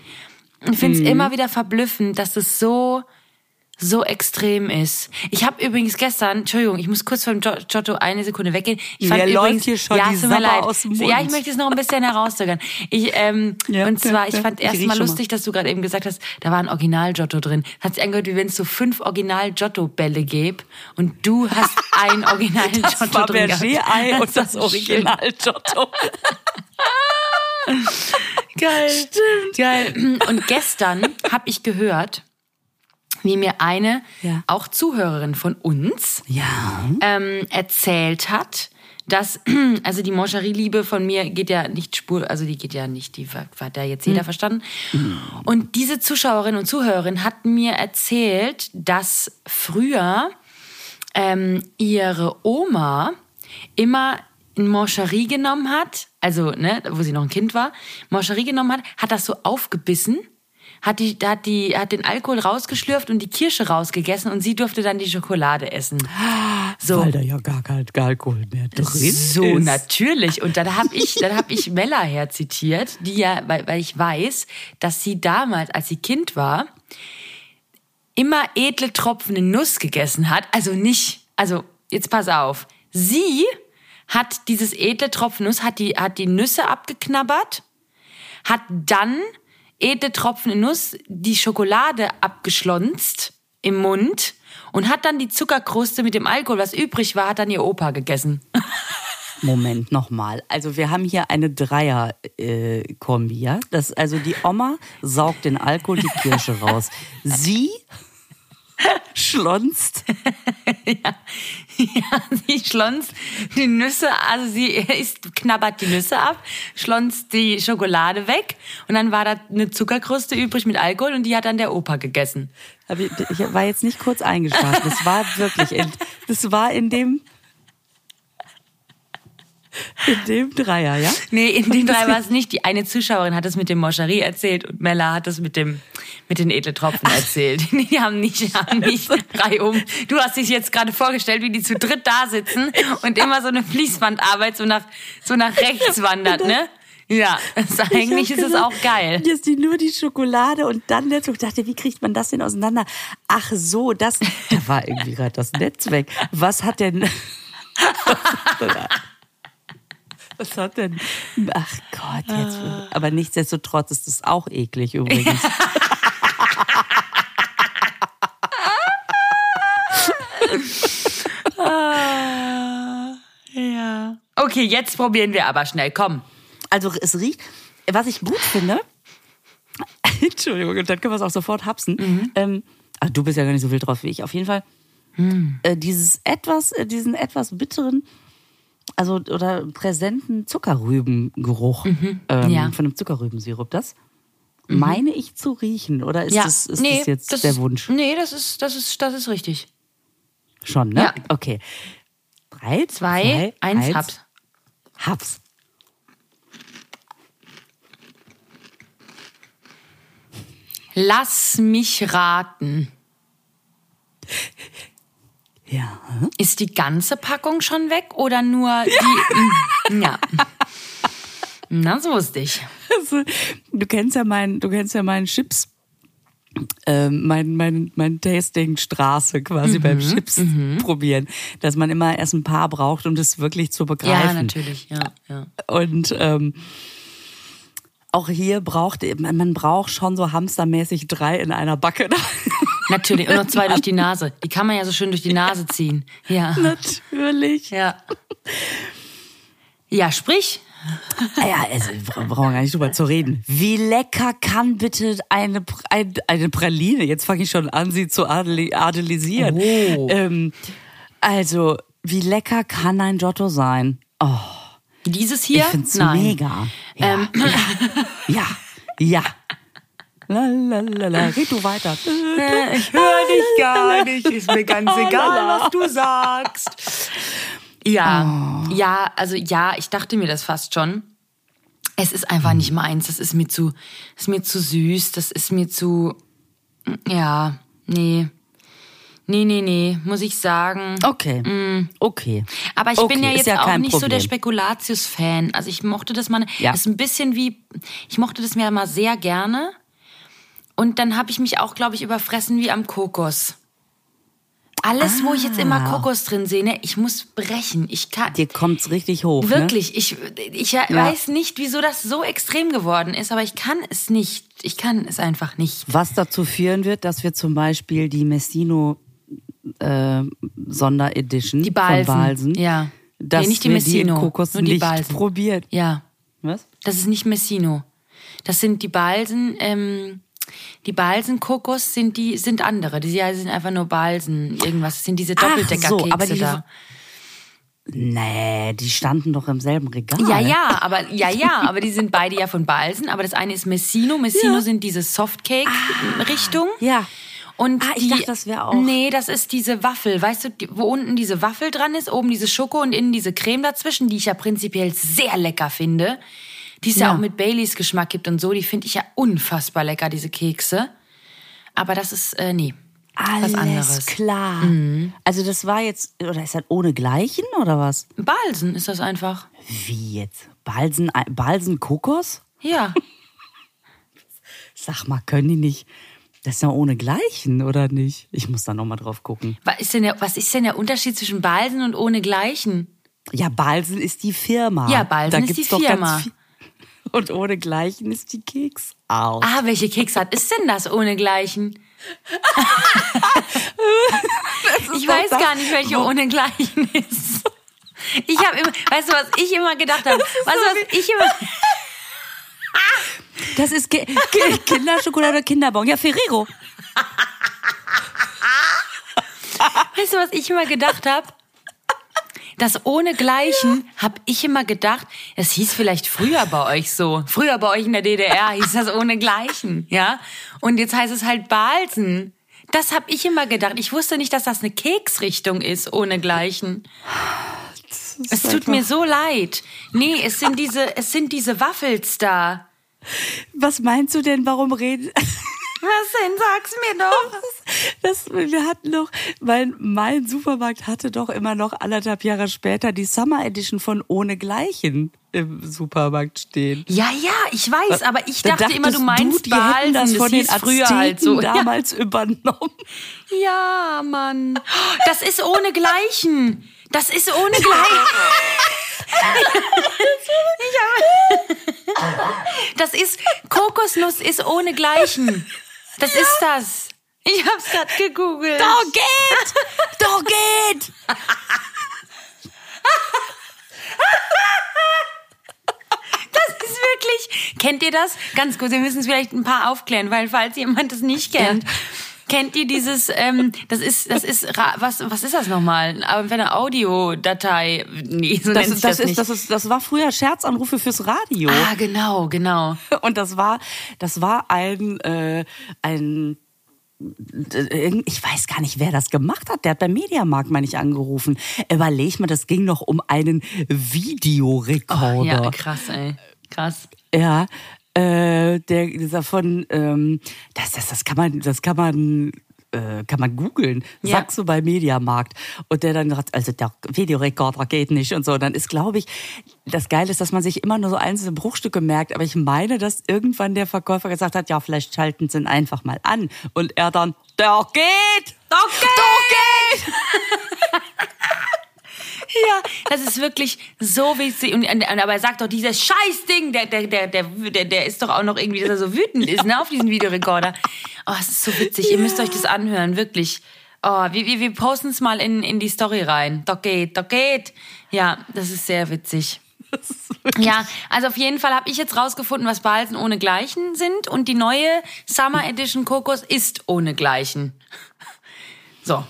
Ich finde es Mhm. immer wieder verblüffend, dass es so so extrem ist. Ich habe übrigens gestern, Entschuldigung, ich muss kurz vom Giotto eine Sekunde weggehen. Ich Mir fand läuft übrigens, hier schon ja, die mir Sabber leid. aus dem Ja, ich Mund. möchte es noch ein bisschen herauszögern. Ich, ähm, Ja, und zwar, ja, ich ja. fand Ich erst riech mal schon mal. lustig, dass du gerade eben gesagt hast, da war ein Original Giotto drin. Hat sich angehört, wie wenn es so fünf Original Giotto Bälle gäbe und du hast (laughs) ein Original das Giotto war drin. Berger-Ei (laughs) und das war schön. Original Giotto. (laughs) Geil. Stimmt. Geil. Und gestern habe ich gehört, wie mir eine, Ja. auch Zuhörerin von uns, Ja. ähm, erzählt hat, dass, (clears throat) also die Moncherie-Liebe von mir geht ja nicht spur, also die geht ja nicht, die hat, hat ja jetzt jeder verstanden. Und diese Zuschauerin und Zuhörerin hat mir erzählt, dass früher ähm, ihre Oma immer ein Moncherie genommen hat, also ne, wo sie noch ein Kind war, Moncherie genommen hat, hat das so aufgebissen, hat die, hat die, hat den Alkohol rausgeschlürft und die Kirsche rausgegessen und sie durfte dann die Schokolade essen. So. Weil da ja gar kein Alkohol mehr drin So, ist. natürlich. Und dann habe ich, dann hab ich Mella herzitiert, die ja, weil, weil ich weiß, dass sie damals, als sie Kind war, immer edle Tropfen in Nuss gegessen hat. Also nicht, also jetzt pass auf. Sie hat dieses edle Tropfen Nuss, hat die, hat die Nüsse abgeknabbert, hat dann edle Tropfen in Nuss die Schokolade abgeschlonzt im Mund und hat dann die Zuckerkruste mit dem Alkohol, was übrig war, hat dann ihr Opa gegessen. (laughs) Moment, nochmal. Also wir haben hier eine Dreier-Kombi, ja? Das, also die Oma saugt den Alkohol, die Kirsche raus. (laughs) Sie schlonzt (laughs) Ja, sie schlonzt die Nüsse, also sie isst, knabbert die Nüsse ab, schlonzt die Schokolade weg und dann war da eine Zuckerkruste übrig mit Alkohol und die hat dann der Opa gegessen. Ich war jetzt nicht kurz eingeschlafen. Das war wirklich, in, das war in dem, in dem Dreier, ja? Nee, in den drei war es nicht. Die eine Zuschauerin hat das mit dem Moscherie erzählt und Mella hat das mit dem mit den Edeltropfen erzählt. (laughs) Die haben nicht, haben nicht drei um. Du hast dich jetzt gerade vorgestellt, wie die zu dritt da sitzen und immer so eine Fließbandarbeit so nach so nach rechts wandert, ne? Ja, das, eigentlich Ich ist hab es auch geil. Hier ist die nur die Schokolade und dann der Zug. Ich dachte, wie kriegt man das denn auseinander? Ach so, das, da war irgendwie gerade das Netz weg. Was hat denn, (laughs) was hat denn, ach Gott, jetzt, aber nichtsdestotrotz ist das auch eklig übrigens. (laughs) Ja. Okay, jetzt probieren wir aber schnell. Komm. Also es riecht, was ich gut finde, (laughs) Entschuldigung, dann können wir es auch sofort hapsen. Ähm, ach, du bist ja gar nicht so wild drauf wie ich. Auf jeden Fall äh, dieses etwas, äh, diesen etwas bitteren, also oder präsenten Zuckerrübengeruch ähm, ja. von dem Zuckerrübensirup, das meine ich zu riechen. Oder ist, ja. das, ist nee, das jetzt das der Wunsch? Nee, das ist, das ist, das ist richtig. Schon, ne? Ja. Okay. Drei, Zwei, eins, Haps. Haps. Lass mich raten. Ja. Ist die ganze Packung schon weg oder nur die? (laughs) Ja. Na, so wusste ich. du kennst ja mein, du kennst ja meinen Chips. Äh, mein, mein, mein Tasting-Straße quasi Mhm, beim Chips probieren, dass man immer erst ein paar braucht, um das wirklich zu begreifen. Ja, natürlich, ja, ja. Und ähm, auch hier braucht man braucht schon so hamstermäßig drei in einer Backe. (laughs) Natürlich. Und noch zwei durch die Nase. Die kann man ja so schön durch die Nase ziehen. Ja. Natürlich. Ja. Ja, sprich. Ah Ja, also bra- brauchen wir gar nicht drüber zu reden. Wie lecker kann bitte eine, Pr- ein, eine Praline, jetzt fange ich schon an, sie zu adeli adelisieren. Oh. Ähm, also, wie lecker kann ein Giotto sein? Oh, Dieses hier? ich find's Nein. mega. Ja, Ähm. ja, (laughs) ja. ja. La, la, la, la. Red du weiter. Ich höre dich gar nicht. Ist mir ganz (laughs) egal, was du sagst. Ja, ja, also ja, ich dachte mir das fast schon. Es ist einfach nicht meins. Das ist mir zu, ist mir zu süß. Das ist mir zu, ja, nee. Nee, nee, nee, muss ich sagen. Okay, okay. Aber ich Okay, bin ja jetzt ja auch nicht so der Problem. Spekulatius-Fan. Also ich mochte das mal, Ja. das ist ein bisschen wie, ich mochte das mir mal sehr gerne. Und dann habe ich mich auch, glaube ich, überfressen wie am Kokos. Alles, wo ich jetzt immer Ah. Kokos drin sehe, ne, ich muss brechen. Ich kann, Dir kommt's richtig hoch. Ne? wirklich, ich, ich weiß nicht, wieso das so extrem geworden ist, aber ich kann es nicht. Ich kann es einfach nicht. Was dazu führen wird, dass wir zum Beispiel die Messino äh, Sonderedition Die Balsen. von Balsen, Ja. dass Nee, nicht die Messino, die Kokos nur die Balsen. probiert. Ja. Was? Das ist nicht Messino. Das sind die Balsen, ähm, die Balsen-Kokos sind die, sind andere. Die sind einfach nur Balsen, irgendwas. Das sind diese Ach so, Doppeldeckerkekse aber die- da. Nee, die standen doch im selben Regal. Ja, ja, aber, ja, ja, aber die sind beide ja von Balsen. Aber das eine ist Messino. Messino Ja. sind diese Softcake-Richtung. Ja. Und Ah, ich die, dachte, das wär auch- Nee, das ist diese Waffel. Weißt du, wo unten diese Waffel dran ist, oben diese Schoko und innen diese Creme dazwischen, die ich ja prinzipiell sehr lecker finde. Die es ja. Ja. auch mit Baileys Geschmack gibt und so. Die finde ich ja unfassbar lecker, diese Kekse. Aber das ist, äh, nee. Alles was anderes. klar. Mhm. Also das war jetzt, oder ist das ohne Gleichen oder was? Balsen ist das einfach. Wie jetzt? Balsen, Balsen Kokos? Ja. (laughs) Sag mal, können die nicht, das ist ja ohne Gleichen, oder nicht? Ich muss da nochmal drauf gucken. was, ist denn der, was ist denn der Unterschied zwischen Balsen und ohne Gleichen? Ja, Balsen ist die Firma. Ja, Balsen da ist die Firma. (laughs) Und ohne Gleichen ist die Keks auch. Ah, welche Keksart ist denn das ohne Gleichen? (laughs) ich weiß das. gar nicht, welche ohne Gleichen ist. Ich habe immer, weißt du, was ich immer gedacht habe? Weißt du, was ich immer, (laughs) Das ist Ki Ki Kinderschokolade oder Kinderbon. Ja, Ferrero. weißt du, was ich immer gedacht habe? Das ohne Gleichen habe ich immer gedacht, es hieß vielleicht früher bei euch so. Früher bei euch in der DDR hieß das ohne Gleichen, ja? Und jetzt heißt es halt Balsen. Das habe ich immer gedacht. Ich wusste nicht, dass das eine Keksrichtung ist ohne Gleichen. Es tut mir so leid. Nee, es sind diese, es sind diese Waffels da. Was meinst du denn, warum reden... Was denn? Sag's mir doch. (laughs) Das, wir hatten doch, mein, mein Supermarkt hatte doch immer noch anderthalb Jahre später die Summer Edition von Ohne Gleichen im Supermarkt stehen. Ja, ja, ich weiß, aber ich Da dachte immer, du meinst die hätten Balsen. das von den früher halt so. (laughs) damals übernommen. Ja, Mann. Das ist ohne Gleichen. Das ist ohne Gleichen. Ich habe, das ist, Kokosnuss ist ohne Gleichen. Das ist das. Ich hab's gerade gegoogelt. Doch geht! Doch geht! Das ist wirklich. Kennt ihr das? Ganz gut, wir müssen es vielleicht ein paar aufklären, weil falls jemand das nicht kennt. Kennt ihr dieses, ähm, das ist, das ist, was, was ist das nochmal? Aber eine Audiodatei, nee, so Das, nennt ist, das, das, ist, nicht. das, ist, das war früher Scherzanrufe fürs Radio. ah, genau, genau. Und das war, das war ein, äh, ein äh, ich weiß gar nicht, wer das gemacht hat. Der hat beim Mediamarkt mal nicht angerufen. Überleg mal, das ging noch um einen Videorekorder. Oh, Ja, krass, ey. Krass. Ja, äh, der dieser von ähm, das, das, das kann man, das kann man äh, kann man googeln, Ja. Saxo bei Mediamarkt. Und der dann sagt, also der Videorekorder geht nicht und so. Dann ist, glaube ich, das Geile ist, dass man sich immer nur so einzelne Bruchstücke merkt. Aber ich meine, dass irgendwann der Verkäufer gesagt hat, ja, vielleicht schalten sie ihn einfach mal an. Und er dann, der geht! Der geht! (laughs) Ja, das ist wirklich so witzig. Und, und, aber er sagt doch, dieses Scheißding, der, der, der, der, der, ist doch auch noch irgendwie, dass er so wütend ist, ne, auf diesen Videorekorder. Oh, es ist so witzig. Ihr müsst euch das anhören, wirklich. Oh, wir, wir, wir posten es mal in, in die Story rein. Doch geht, doch geht. Ja, das ist sehr witzig. Ja, also auf jeden Fall habe ich jetzt rausgefunden, was Balsen ohne Gleichen sind. Und die neue Summer Edition Kokos ist ohne Gleichen. So.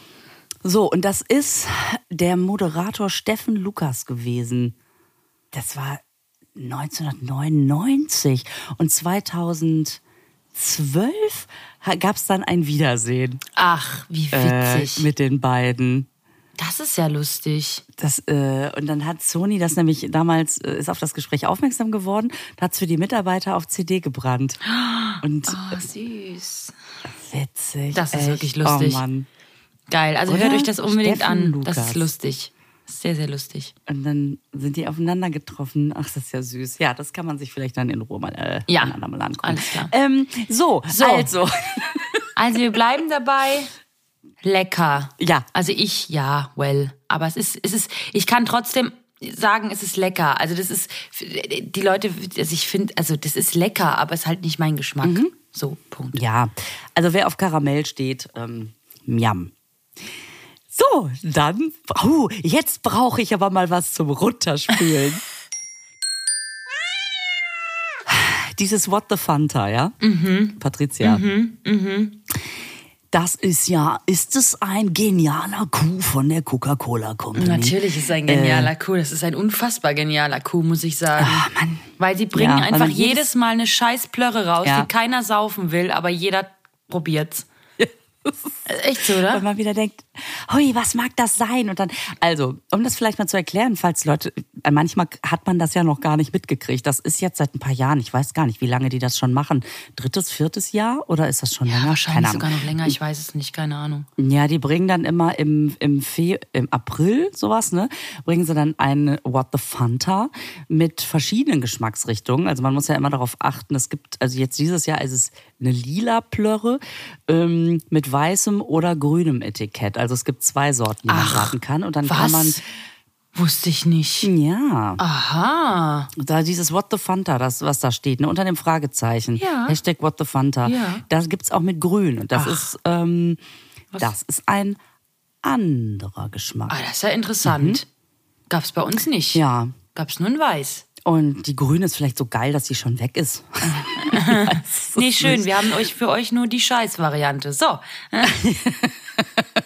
So, und das ist der Moderator Steffen Lukas gewesen. Das war 1999 und 2012 gab es dann ein Wiedersehen Ach, wie äh, witzig. mit den beiden. das ist ja lustig. Das, äh, und dann hat Sony das nämlich damals, äh, ist auf das Gespräch aufmerksam geworden, hat es für die Mitarbeiter auf CD gebrannt. (gasps) Und Oh, süß. witzig. Das ist echt. wirklich lustig. Oh Mann. Geil. Also Oder? hört euch das unbedingt Steffen an. Lukas. Das ist lustig. Sehr, sehr lustig. Und dann sind die aufeinander getroffen. Ach, das ist ja süß. Ja, das kann man sich vielleicht dann in Ruhe mal, äh, Ja, andermal angucken. alles klar. Ähm, so, So. also. (laughs) Also wir bleiben dabei. Lecker. Ja. Also ich, ja, well. Aber es ist, es ist, ich kann trotzdem sagen, es ist lecker. Also das ist, die Leute, also ich finde, also das ist lecker, aber es ist halt nicht mein Geschmack. So, Punkt. Ja, also wer auf Karamell steht, ähm, miam. So, dann, oh, jetzt brauche ich aber mal was zum Runterspülen. (laughs) Dieses What the Fanta, ja? Mhm. Patricia. Mhm. Das ist ja, ist es ein genialer Coup von der Coca-Cola Company? Natürlich ist es ein genialer Coup. Das ist ein unfassbar genialer Coup, muss ich sagen. Ah, Mann. Weil sie bringen Ja, einfach jedes Mal eine scheiß Plörre raus, Ja. die keiner saufen will, aber jeder probiert's. Echt so, oder? man wieder denkt, hui, was mag das sein? Und dann, also, um das vielleicht mal zu erklären, falls Leute, äh, manchmal hat man das ja noch gar nicht mitgekriegt. Das ist jetzt seit ein paar Jahren, ich weiß gar nicht, wie lange die das schon machen. Drittes, viertes Jahr oder ist das schon länger? Ja, wahrscheinlich Keine sogar noch länger, ich weiß es nicht, keine Ahnung. Ja, die bringen dann immer im, im, Fe im April sowas, ne? Bringen sie dann ein What the Fanta mit verschiedenen Geschmacksrichtungen. Also man muss ja immer darauf achten, es gibt, also jetzt dieses Jahr ist es eine lila Plörre ähm, mit weißem oder grünem Etikett. Also es gibt zwei Sorten, die man Ach, raten kann. Und dann Was? kann man, Wusste ich nicht. ja, Aha. da dieses What the Fanta, das, was da steht, ne, unter dem Fragezeichen. Ja. Hashtag What the Fanta. Ja. Das gibt's auch mit grün. Und das Ach. ist, ähm, das ist ein anderer Geschmack. Ah, das ist ja interessant. Gab's bei uns nicht. Mhm. Ja. Gab's nur in weiß. Und die grüne ist vielleicht so geil, dass sie schon weg ist. (laughs) Nee, schön. Wir haben euch für euch nur die Scheiß-Variante. So. (laughs) (laughs)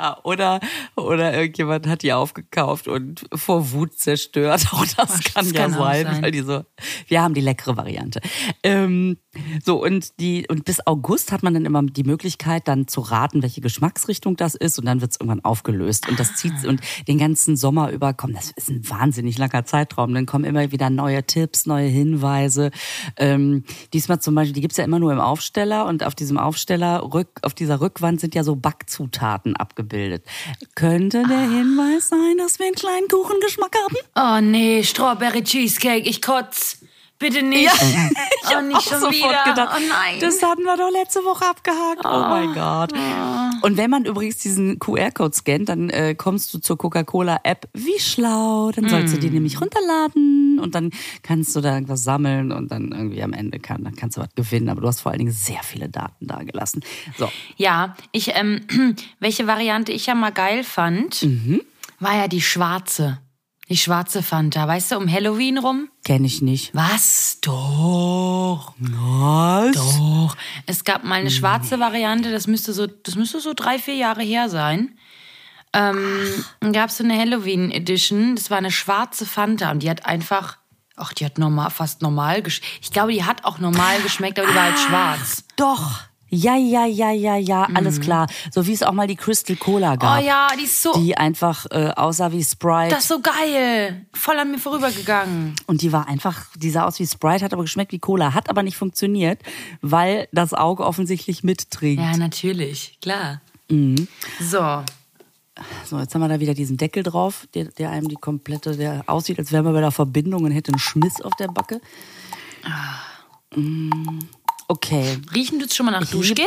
Ja, oder, oder irgendjemand hat die aufgekauft und vor Wut zerstört. (laughs) Auch das Ach, kann das ja kann sein, sein. weil die so, wir haben die leckere Variante. Ähm, so, und die, und bis August hat man dann immer die Möglichkeit, dann zu raten, welche Geschmacksrichtung das ist, und dann wird es irgendwann aufgelöst. Und das zieht, und den ganzen Sommer über kommen, das ist ein wahnsinnig langer Zeitraum. Dann kommen immer wieder neue Tipps, neue Hinweise. Ähm, diesmal zum Beispiel, die gibt's ja immer nur im Aufsteller, und auf diesem Aufsteller, rück, auf dieser Rückwand sind ja so Backzutaten abgebildet. Könnte der Hinweis sein, dass wir einen kleinen Kuchengeschmack haben? Oh nee, Strawberry Cheesecake, ich kotz. Bitte nicht. (laughs) Ich oh, hab nicht auch schon sofort wieder. gedacht, oh nein. das hatten wir doch letzte Woche abgehakt. Oh, mein Gott. Und wenn man übrigens diesen QR-Code scannt, dann äh, kommst du zur Coca-Cola-App. Wie schlau. Dann sollst du die nämlich runterladen und dann kannst du da irgendwas sammeln und dann irgendwie am Ende kann, dann kannst du was gewinnen. Aber du hast vor allen Dingen sehr viele Daten da gelassen. So. Ja, ich, ähm, (clears throat) welche Variante ich ja mal geil fand, Mhm. war ja die schwarze. Die schwarze Fanta, weißt du, um Halloween rum? Kenne ich nicht. Was? Doch. Was? Doch. Es gab mal eine schwarze Variante, das müsste so, das müsste so drei, vier Jahre her sein. Ähm, dann gab es so eine Halloween Edition, das war eine schwarze Fanta und die hat einfach, ach, die hat normal, fast normal geschmeckt. Ich glaube, die hat auch normal geschmeckt, aber die war halt schwarz. Doch. Ja, ja, ja, ja, ja, alles klar. So wie es auch mal die Crystal Cola gab. Mhm. Oh ja, die ist so. Die einfach äh, aussah wie Sprite. das ist so geil. Voll an mir vorübergegangen. und die war einfach, die sah aus wie Sprite, hat aber geschmeckt wie Cola. Hat aber nicht funktioniert, weil das Auge offensichtlich mittrinkt. Ja, natürlich. Klar. Mhm. So. So, jetzt haben wir da wieder diesen Deckel drauf, der, der einem die komplette, der aussieht, als wäre man bei der Verbindung und hätte einen Schmiss auf der Backe. Mm, Okay. Riechen tut's schon mal nach Ich Duschgel?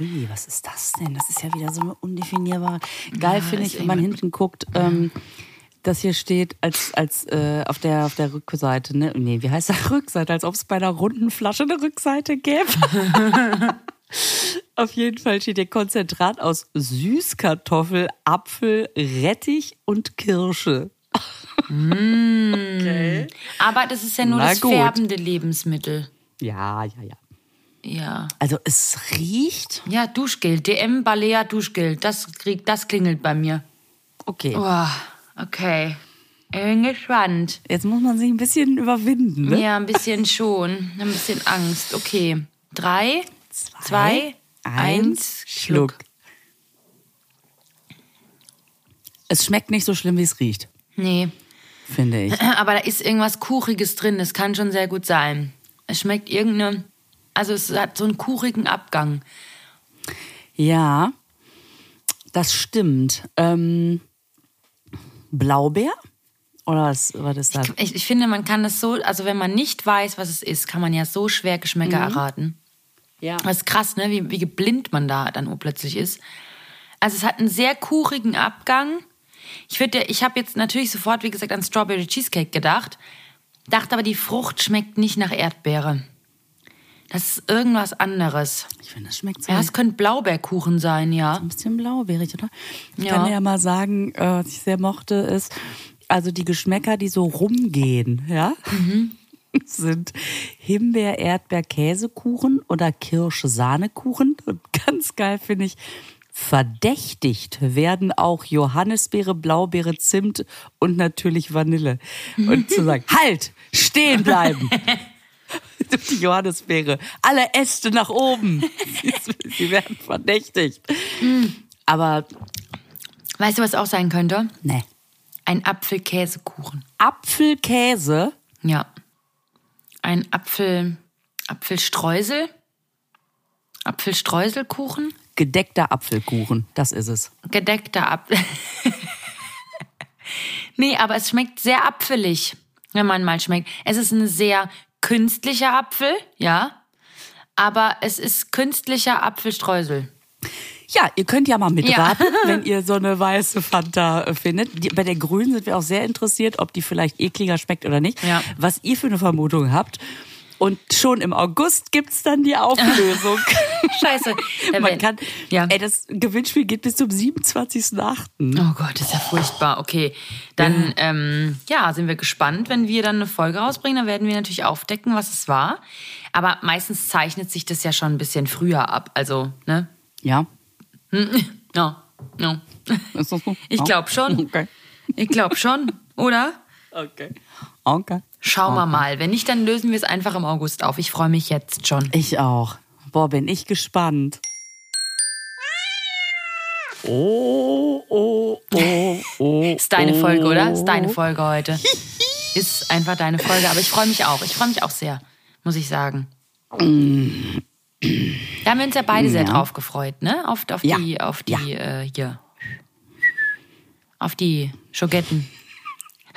Ui, was ist das denn? Das ist ja wieder so eine undefinierbare. Geil finde ist ich, wenn man hinten guckt, ähm, das hier steht als, als äh, auf, der, auf der Rückseite, ne? Nee, wie heißt das Rückseite? Als ob es bei einer runden Flasche eine Rückseite gäbe. (laughs) auf jeden Fall steht hier Konzentrat aus Süßkartoffel, Apfel, Rettich und Kirsche. Aber das ist ja nur Na das gut. färbende Lebensmittel. Ja, ja, ja. Ja. Also es riecht. Ja, Duschgel. DM Balea Duschgel. Das, krieg, das klingelt bei mir. Okay. Oh, okay. Ich bin gespannt. Jetzt muss man sich ein bisschen überwinden, ne? Ja, ein bisschen schon. Ein bisschen Angst. Okay. Drei, zwei, eins, Schluck. Es schmeckt nicht so schlimm, wie es riecht, Nee, finde ich. (clears throat) aber da ist irgendwas Kuchiges drin. Das kann schon sehr gut sein. Es schmeckt irgendeine. Also, es hat so einen kuchigen Abgang. Ja, das stimmt. Ähm, Blaubeer? Oder was, ist das? Ich, ich finde, man kann das so. Also, wenn man nicht weiß, was es ist, kann man ja so schwer Geschmäcker erraten. Ja. Das ist krass, ne? Wie, wie geblind man da dann plötzlich ist. Also es hat einen sehr kuchigen Abgang. Ich würde, ich habe jetzt natürlich sofort, wie gesagt, an Strawberry Cheesecake gedacht, dachte aber, die Frucht schmeckt nicht nach Erdbeere. Das ist irgendwas anderes. Ich finde, das schmeckt so Ja, ein es könnte Blaubeerkuchen sein, ja. bisschen blaubeerig, oder? Ich Ja. kann ja mal sagen, äh, was ich sehr mochte, ist, also die Geschmäcker, die so rumgehen, ja, (laughs) sind Himbeer, Erdbeer, Käsekuchen oder Kirsche, Sahnekuchen. Und ganz geil finde ich, verdächtigt werden auch Johannisbeere, Blaubeere, Zimt und natürlich Vanille. Und zu sagen, (laughs) halt, stehen bleiben. Die Johannisbeere, alle Äste nach oben. (laughs) Sie- Sie werden verdächtigt. Aber, Weißt du, was auch sein könnte? ne. Ein Apfelkäsekuchen. Apfelkäse, Ja. Ein Apfel, Apfelstreusel. Apfelstreuselkuchen. gedeckter Apfelkuchen, das ist es. gedeckter Apfel. (laughs) nee, aber es schmeckt sehr apfelig, wenn man mal schmeckt. Es ist ein sehr künstlicher Apfel, ja. Aber es ist künstlicher Apfelstreusel. Ja, ihr könnt ja mal mitraten, (laughs) wenn ihr so eine weiße Fanta äh, findet. Die, bei der grünen sind wir auch sehr interessiert, ob die vielleicht ekliger schmeckt oder nicht. Ja. Was ihr für eine Vermutung habt. Und schon im August gibt's dann die Auflösung. (laughs) Scheiße. (laughs) Man kann, Ja. ey, das Gewinnspiel geht bis zum 27.8. Oh Gott, ist ja furchtbar. Okay, dann ähm, ja, sind wir gespannt, wenn wir dann eine Folge rausbringen. Dann werden wir natürlich aufdecken, was es war. Aber meistens zeichnet sich das ja schon ein bisschen früher ab. Also, ne? Ja. (laughs) Ja, ja. Ist das so? Ich glaube schon. Okay. Ich glaube schon, oder? Okay. Okay. Schauen wir mal. Wenn nicht, dann lösen wir es einfach im August auf. Ich freue mich jetzt schon. Ich auch. Boah, bin ich gespannt. Oh, oh, oh, oh. Ist deine oh. Folge, oder? Ist deine Folge heute. Ist einfach deine Folge. Aber ich freue mich auch. Ich freue mich auch sehr, muss ich sagen. Da haben wir uns ja beide sehr Ja. drauf gefreut, ne? Auf, auf Ja. die, auf die, Ja. äh, hier. Auf die Schogetten.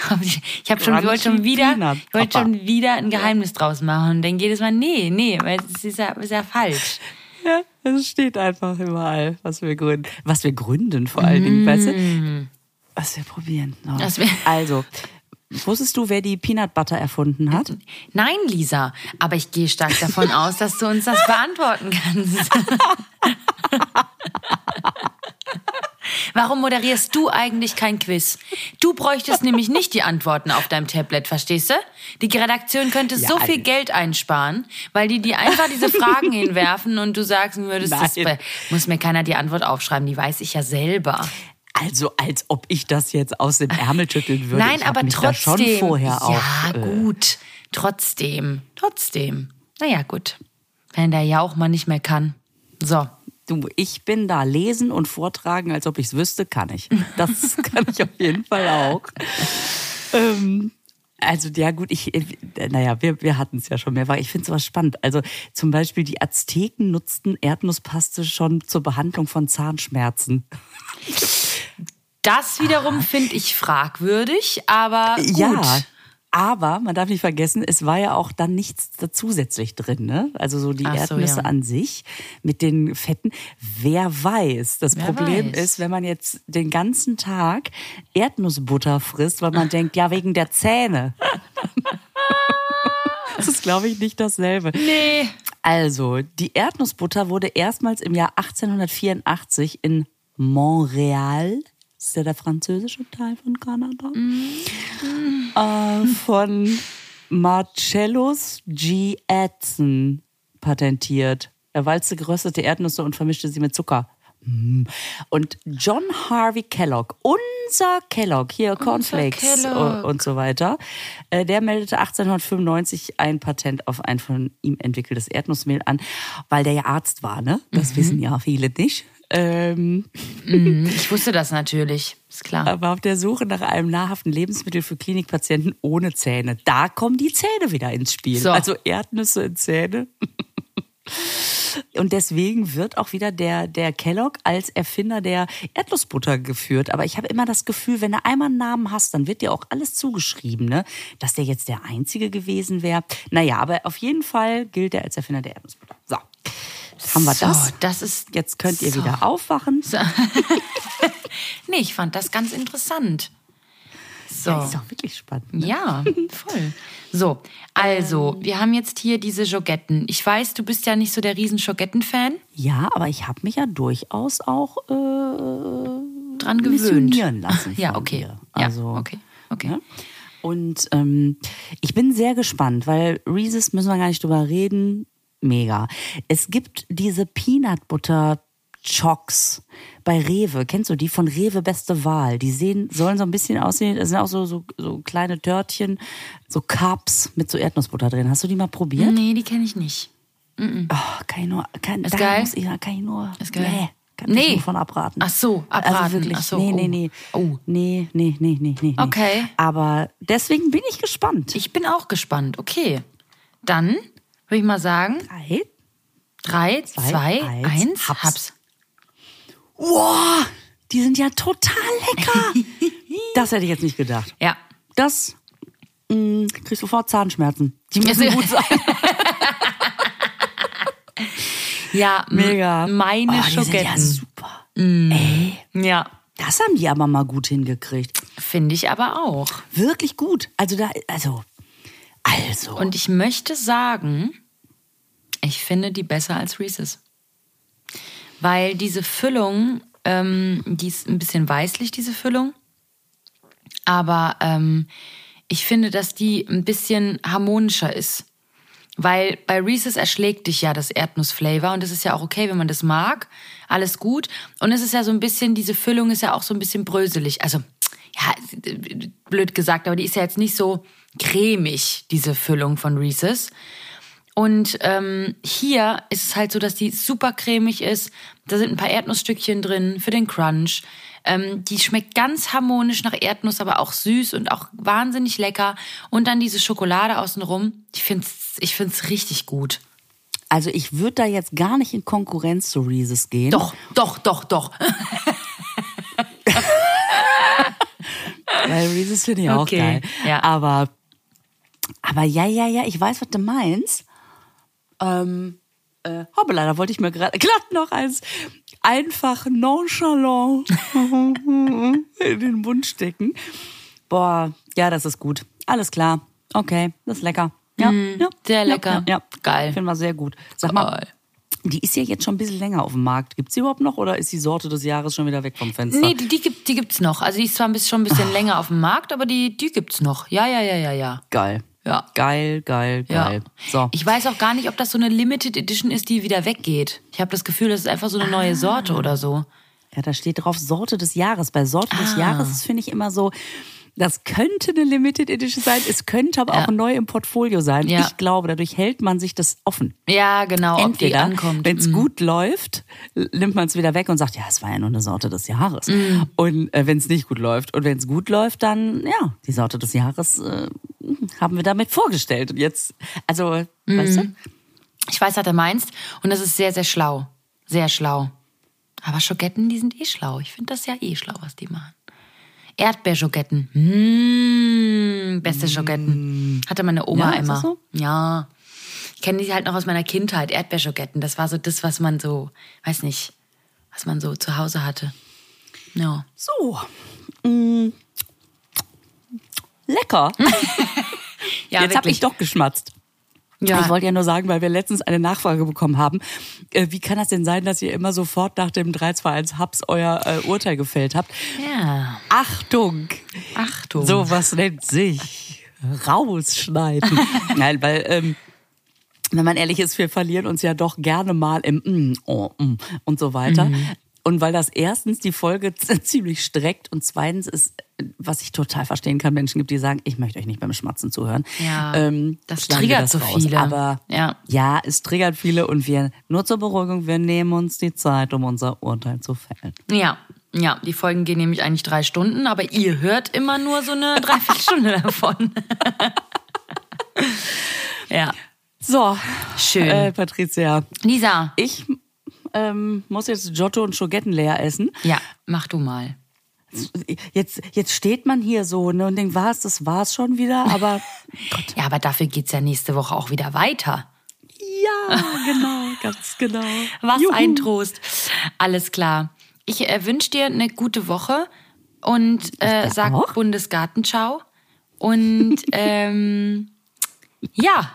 (laughs) Ich habe schon, ich wollte schon wieder, Peanut, ich wollte schon wieder ein Geheimnis draus machen und dann jedes Mal, nee, nee, weil es ist ja, ist ja falsch. (laughs) Ja, es steht einfach überall, was wir gründen. Was wir gründen vor allen Dingen, weißt du? Was wir probieren. Oh. Was wir- (laughs) Also, wusstest du, wer die Peanut Butter erfunden hat? Nein, Lisa, aber ich gehe stark davon aus, dass du uns das beantworten kannst. Warum moderierst du eigentlich kein Quiz? Du bräuchtest nämlich nicht die Antworten auf deinem Tablet, verstehst du? Die Redaktion könnte so Ja, viel nee. Geld einsparen, weil die dir einfach diese Fragen hinwerfen und du sagen würdest, das muss mir keiner die Antwort aufschreiben, die weiß ich ja selber. Also, als ob ich das jetzt aus dem Ärmel schütteln würde. Nein, ich aber mich da trotzdem. schon vorher ja, auf, äh, gut. Trotzdem. Trotzdem. Naja, gut. Wenn der Jauch mal nicht mehr kann. So. Du, ich bin da. Lesen und vortragen, als ob ich es wüsste, kann ich. Das (laughs) kann ich auf jeden Fall auch. Ähm, also ja gut, ich, äh, naja, wir, wir hatten es ja schon mehrfach. Ich finde sowas spannend. Also zum Beispiel die Azteken nutzten Erdnusspaste schon zur Behandlung von Zahnschmerzen. Das wiederum finde ich fragwürdig, aber gut. Ja, aber man darf nicht vergessen, es war ja auch dann nichts zusätzlich drin. Ne? Also so die so, Erdnüsse ja. an sich mit den Fetten. Wer weiß. Das Wer Problem weiß. ist, wenn man jetzt den ganzen Tag Erdnussbutter frisst, weil man denkt, ja, wegen der Zähne. (laughs) das ist, glaube ich, nicht dasselbe. Nee. Also, die Erdnussbutter wurde erstmals im Jahr 1884 in Montreal, das ist ja der französische Teil von Kanada, äh, von Marcellus G. Edson patentiert. Er walzte geröstete Erdnüsse und vermischte sie mit Zucker. Mm. Und John Harvey Kellogg, unser Kellogg, hier Cornflakes Kellogg. und so weiter, äh, der meldete 1895 ein Patent auf ein von ihm entwickeltes Erdnussmehl an, weil der ja Arzt war, ne? Das wissen ja viele nicht. Ähm, (laughs) Ich wusste das natürlich. Ist klar. aber auf der Suche nach einem nahrhaften Lebensmittel für Klinikpatienten ohne Zähne. Da kommen die Zähne wieder ins Spiel. So. Also Erdnüsse in Zähne. Und deswegen wird auch wieder der, der Kellogg als Erfinder der Erdnussbutter geführt. Aber ich habe immer das Gefühl, wenn du einmal einen Namen hast, dann wird dir auch alles zugeschrieben, ne? Dass der jetzt der Einzige gewesen wäre. Naja, aber auf jeden Fall gilt er als Erfinder der Erdnussbutter. So, haben wir So, das. das ist. Jetzt könnt ihr so. wieder aufwachen. (laughs) Nee, ich fand das ganz interessant. So. Das ist auch wirklich spannend. Ne? Ja, voll. So, also, wir haben jetzt hier diese Jogetten. Ich weiß, du bist ja nicht so der riesen Jogetten-Fan. Ja, aber ich habe mich ja durchaus auch äh, Dran gewöhnt. lassen. (laughs) Ja, okay. dir. Ja, Also, okay, okay. Ne? Und ähm, ich bin sehr gespannt, weil Reese's müssen wir gar nicht drüber reden. Mega. Es gibt diese Peanut Butter Chocks bei Rewe. Kennst du die von Rewe Beste Wahl? Die sehen, sollen so ein bisschen aussehen. Das sind auch so, so, so kleine Törtchen, so Cups mit so Erdnussbutter drin. Hast du die mal probiert? Nee, die kenne ich nicht. Oh, kann ich nur, kann, Ist geil? muss ich, kann ich nur, Ist geil. nee, kann Nee. ich nur von abraten. Ach so, abraten. Also wirklich, Ach so, nee, nee, oh. nee. Oh. Nee, nee, nee, nee, nee. nee. Okay. Aber deswegen bin ich gespannt. Ich bin auch gespannt. Okay. Dann würde ich mal sagen: Drei. drei, Zwei, zwei, eins, eins, Haps. hab's. Wow, die sind ja total lecker. (laughs) das hätte ich jetzt nicht gedacht. Ja. Das mh, kriegst sofort Zahnschmerzen. Die müssen (laughs) gut sein. Ja, Mega. Meine oh, die sind ja super. Ja, Das haben die aber mal gut hingekriegt. finde ich aber auch. Wirklich gut. Also da, also, also. Und ich möchte sagen, ich finde die besser als Reese's. Weil diese Füllung, ähm, die ist ein bisschen weißlich, diese Füllung. Aber ähm, ich finde, dass die ein bisschen harmonischer ist. Weil bei Reese's erschlägt dich ja das Erdnussflavor und das ist ja auch okay, wenn man das mag. Alles gut. Und es ist ja so ein bisschen, diese Füllung ist ja auch so ein bisschen bröselig. Also, ja, blöd gesagt, aber die ist ja jetzt nicht so cremig, diese Füllung von Reese's. Und ähm, hier ist es halt so, dass die super cremig ist. Da sind ein paar Erdnussstückchen drin für den Crunch. Ähm, die schmeckt ganz harmonisch nach Erdnuss, aber auch süß und auch wahnsinnig lecker. Und dann diese Schokolade außenrum. Ich find's, ich find's richtig gut. Also ich würde da jetzt gar nicht in Konkurrenz zu Reese's gehen. Doch, doch, doch, doch. Weil Reese's finde ich auch Okay, geil. ja. Aber, aber ja, ja, ja, ich weiß, was du meinst. Ähm, äh, hoppala, da wollte ich mir gerade (laughs) glatt noch eins einfach nonchalant (laughs) in den Mund stecken. Boah, ja, das ist gut. Alles klar. Okay, das ist lecker. Ja, ja sehr lecker. Ja, ja. Geil. Finden wir sehr gut. Sag mal, Geil. die ist ja jetzt schon ein bisschen länger auf dem Markt. Gibt's die überhaupt noch oder ist die Sorte des Jahres schon wieder weg vom Fenster? Nee, die, die, gibt, die gibt's noch. Also die ist zwar ein bisschen, schon ein bisschen länger auf dem Markt, aber die, die gibt's noch. Ja, ja, ja, ja, ja. Geil. Ja. Geil, geil, Ja. geil. So. Ich weiß auch gar nicht, ob das so eine Limited Edition ist, die wieder weggeht. Ich habe das Gefühl, das ist einfach so eine Ah. neue Sorte oder so. Ja, da steht drauf Sorte des Jahres. Bei Sorte des Ah. Jahres ist, finde ich immer so, Das könnte eine Limited Edition sein, es könnte aber Ja. auch neu im Portfolio sein. Ja. Ich glaube, dadurch hält man sich das offen. Ja, genau, Entweder, wenn es Mhm. gut läuft, nimmt man es wieder weg und sagt, ja, es war ja nur eine Sorte des Jahres. Mhm. Und äh, wenn es nicht gut läuft und wenn es gut läuft, dann ja, die Sorte des Jahres äh, haben wir damit vorgestellt. Und jetzt, also, Mhm. weißt du? Ich weiß, was du meinst. Und das ist sehr, sehr schlau. Sehr schlau. Aber Schogetten, die sind eh schlau. Ich finde das ja eh schlau, was die machen. Erdbeerschogetten. Mmh, beste Schogetten. Hatte meine Oma Ja, immer. so? Ja. Ich kenne die halt noch aus meiner Kindheit. Erdbeerschogetten. Das war so das, was man so, weiß nicht, was man so zu Hause hatte. Ja. So. Mm. Lecker. (laughs) Ja, Jetzt habe ich doch geschmatzt. Ja. Ich wollte ja nur sagen, weil wir letztens eine Nachfrage bekommen haben. Äh, wie kann das denn sein, dass ihr immer sofort nach dem 321 Hubs euer äh, Urteil gefällt habt? ja. Achtung! Achtung. Sowas nennt sich rausschneiden. (laughs) Nein, weil, ähm, wenn man ehrlich ist, wir verlieren uns ja doch gerne mal im mm, oh, mm, und so weiter. Mhm. Und weil das erstens die Folge (laughs) ziemlich streckt und zweitens ist, was ich total verstehen kann, Menschen gibt, die sagen, ich möchte euch nicht beim Schmatzen zuhören. Ja, ähm, das triggert so raus. viele. Aber Ja. ja, es triggert viele und wir, nur zur Beruhigung, wir nehmen uns die Zeit, um unser Urteil zu fällen. Ja, ja, die Folgen gehen nämlich eigentlich drei Stunden, aber ihr hört immer nur so eine Dreiviertelstunde (laughs) davon. (laughs) ja, So, schön. äh, Patricia, Lisa, ich ähm, muss jetzt Giotto und Schogetten leer essen. ja, mach du mal. Jetzt, jetzt steht man hier so ne, und denkt, was, das war's schon wieder, aber (laughs) Ja, aber dafür geht's ja nächste Woche auch wieder weiter. ja, genau, ganz genau. Was Juhu. ein Trost. Alles klar. Ich äh, wünsche dir eine gute Woche und äh, sag auch. Bundesgartenschau. Und (laughs) ähm, ja,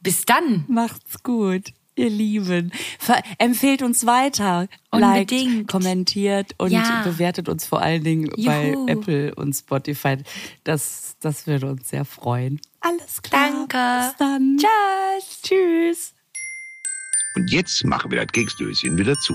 bis dann. Macht's gut, ihr Lieben. Ver empfehlt uns weiter. Unbedingt. Liked, kommentiert und Ja. bewertet uns vor allen Dingen bei Juhu. Apple und Spotify. Das, das würde uns sehr freuen. Alles klar. Danke. Bis dann. Tschüss. Tschüss. Und jetzt machen wir das Keksdöschen wieder zu.